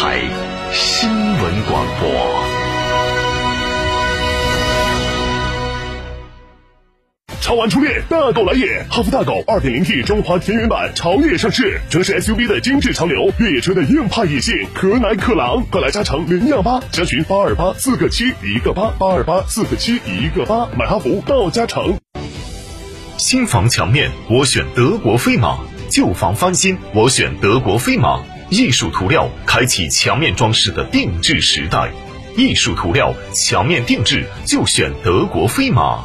台新闻广播。超玩初恋，大狗来也！哈弗大狗 2.0T 中华田园版潮野上市，城市 SUV 的精致潮流，越野车的硬派野性，可奶可狼，快来加诚零幺八，详询八二八四个七一个八八二八四个七一个八，买哈弗到加诚。新房墙面，我选德国飞马；旧房翻新，我选德国飞马。艺术涂料开启墙面装饰的定制时代，艺术涂料墙面定制就选德国飞马。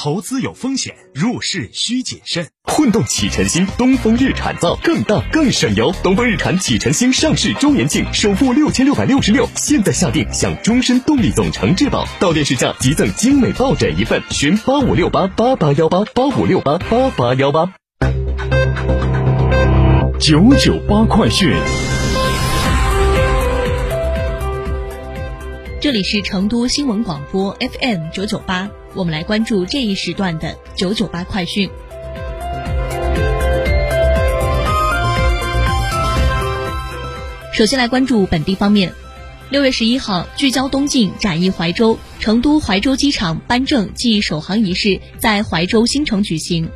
投资有风险，入市需谨慎。混动启辰星，东风日产造，更大更省油。东风日产启辰星上市周年庆，首付六千六百六十六，现在下定享终身动力总成质保，到店试驾即赠精美抱枕一份。询八五六八八八幺八八五六八八八幺八。九九八快讯。这里是成都新闻广播 FM 九九八，我们来关注这一时段的九九八快讯。首先来关注本地方面，六月十一号，聚焦东进，展翼怀州，成都怀州机场颁证暨首航仪式在怀州新城举行。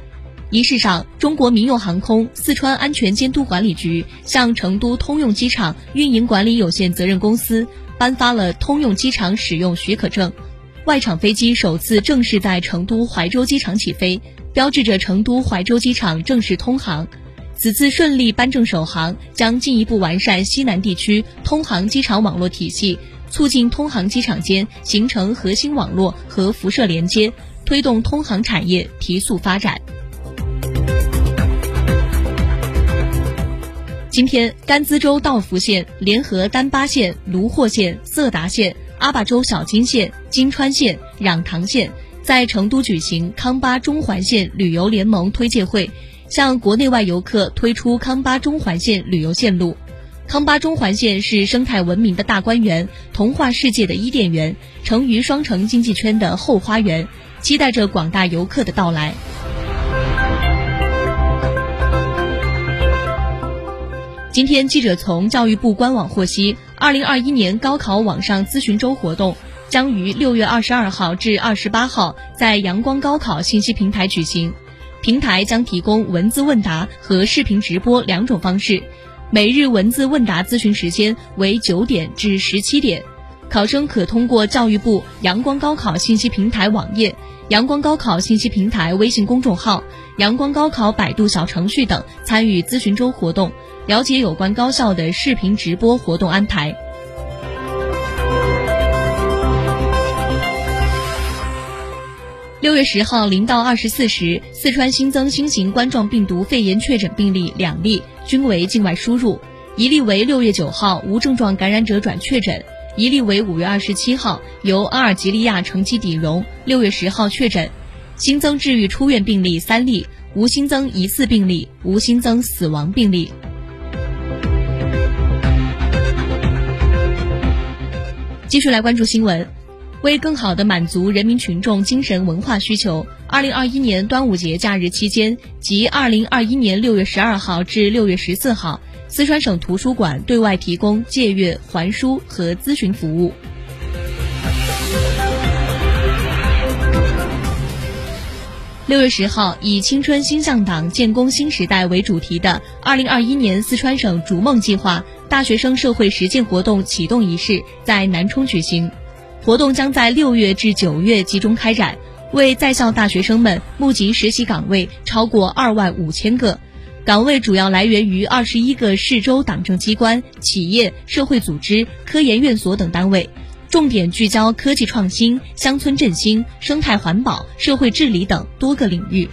仪式上，中国民用航空四川安全监督管理局向成都通用机场运营管理有限责任公司。颁发了通用机场使用许可证，外场飞机首次正式在成都怀州机场起飞，标志着成都怀州机场正式通航。此次顺利颁证首航，将进一步完善西南地区通航机场网络体系，促进通航机场间形成核心网络和辐射连接，推动通航产业提速发展。今天，甘孜州道孚县联合丹巴县、卢霍县、色达县、阿坝州小金县、金川县、壤塘县在成都举行康巴中环线旅游联盟推介会，向国内外游客推出康巴中环线旅游线路。康巴中环线是生态文明的大观园，童话世界的伊甸园，成渝双城经济圈的后花园，期待着广大游客的到来。今天，记者从教育部官网获悉，二零二一年高考网上咨询周活动将于六月二十二号至二十八号在阳光高考信息平台举行。平台将提供文字问答和视频直播两种方式，每日文字问答咨询时间为九点至十七点。考生可通过教育部阳光高考信息平台网页、阳光高考信息平台微信公众号、阳光高考百度小程序等参与咨询周活动。了解有关高校的视频直播活动安排。六月十号零到二十四时，四川新增新型冠状病毒肺炎确诊病例两例，均为境外输入，一例为六月九号无症状感染者转确诊，一例为五月二十七号由阿尔及利亚乘机抵蓉，六月十号确诊，新增治愈出院病例三例，无新增疑似病例，无新增死亡病例。继续来关注新闻，为更好地满足人民群众精神文化需求，二零二一年端午节假日期间及二零二一年六月十二号至六月十四号，四川省图书馆对外提供借阅、还书和咨询服务。六月十号，以“青春新向党，建功新时代”为主题的二零二一年四川省逐梦计划大学生社会实践活动启动仪式在南充举行。活动将在六月至九月集中开展，为在校大学生们募集实习岗位超过二万五千个。岗位主要来源于二十一个市州党政机关、企业、社会组织、科研院所等单位，重点聚焦科技创新、乡村振兴、生态环保、社会治理等多个领域。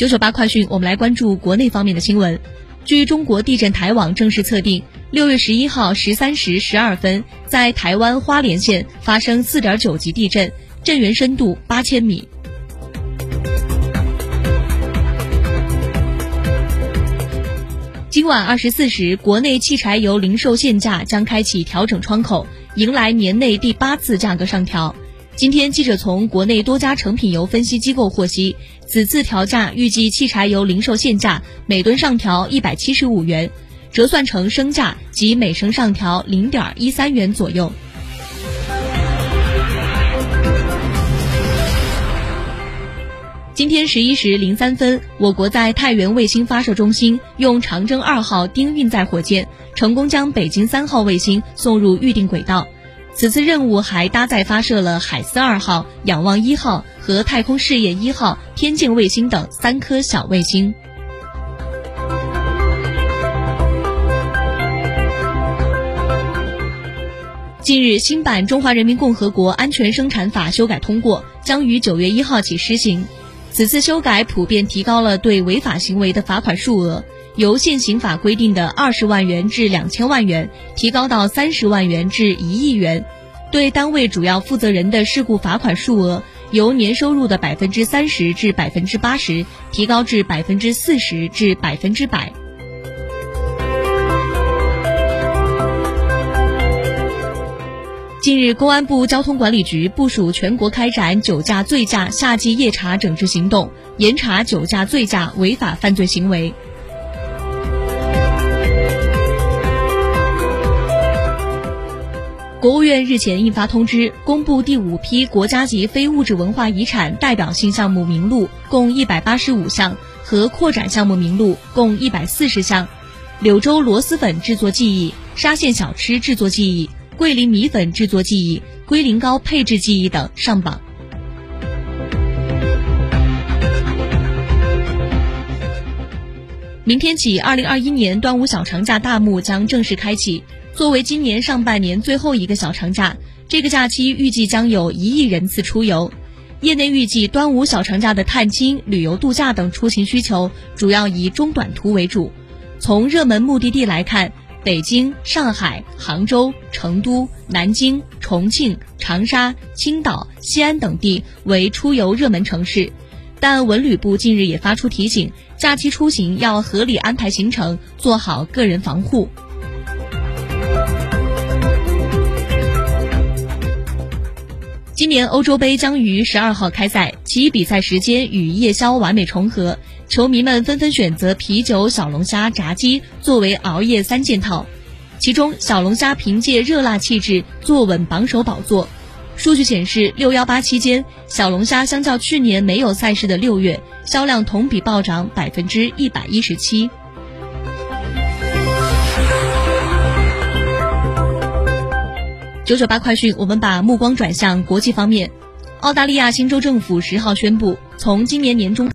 九九八快讯，我们来关注国内方面的新闻。据中国地震台网正式测定，六月十一号十三时十二分，在台湾花莲县发生四点九级地震。震源深度八千米。今晚二十四时，国内汽柴油零售限价将开启调整窗口，迎来年内第八次价格上调。今天，记者从国内多家成品油分析机构获悉，此次调价预计汽柴油零售限价每吨上调一百七十五元，折算成升价即每升上调零点一三元左右。今天十一时零三分，我国在太原卫星发射中心用长征二号丁运载火箭成功将北京三号卫星送入预定轨道。此次任务还搭载发射了海思二号、仰望一号和太空事业一号天镜卫星等三颗小卫星。近日，新版《中华人民共和国安全生产法》修改通过，将于九月一号起施行。此次修改普遍提高了对违法行为的罚款数额，由现行法规定的二十万元至两千万元提高到三十万元至一亿元；对单位主要负责人的事故罚款数额，由年收入的百分之三十至百分之八十提高至百分之四十至百分之百。近日，公安部交通管理局部署全国开展酒驾醉驾夏季夜查整治行动，严查酒驾醉驾违法犯罪行为。国务院日前印发通知，公布第五批国家级非物质文化遗产代表性项目名录，共一百八十五项，和扩展项目名录共一百四十项。柳州螺蛳粉制作技艺、沙县小吃制作技艺。桂林米粉制作技艺、龟苓膏配制技艺等上榜。明天起，二零二一年端午小长假大幕将正式开启。作为今年上半年最后一个小长假，这个假期预计将有一亿人次出游。业内预计，端午小长假的探亲、旅游度假等出行需求主要以中短途为主。从热门目的地来看。北京、上海、杭州、成都、南京、重庆、长沙、青岛、西安等地为出游热门城市，但文旅部近日也发出提醒：假期出行要合理安排行程，做好个人防护。今年欧洲杯将于十二号开赛，其比赛时间与夜宵完美重合，球迷们纷纷选择啤酒、小龙虾、炸鸡作为熬夜三件套。其中，小龙虾凭借热辣气质坐稳榜首宝座。数据显示，六幺八期间，小龙虾相较去年没有赛事的六月，销量同比暴涨百分之一百一十七。九九八快讯，我们把目光转向国际方面。澳大利亚新州政府十号宣布，从今年年中。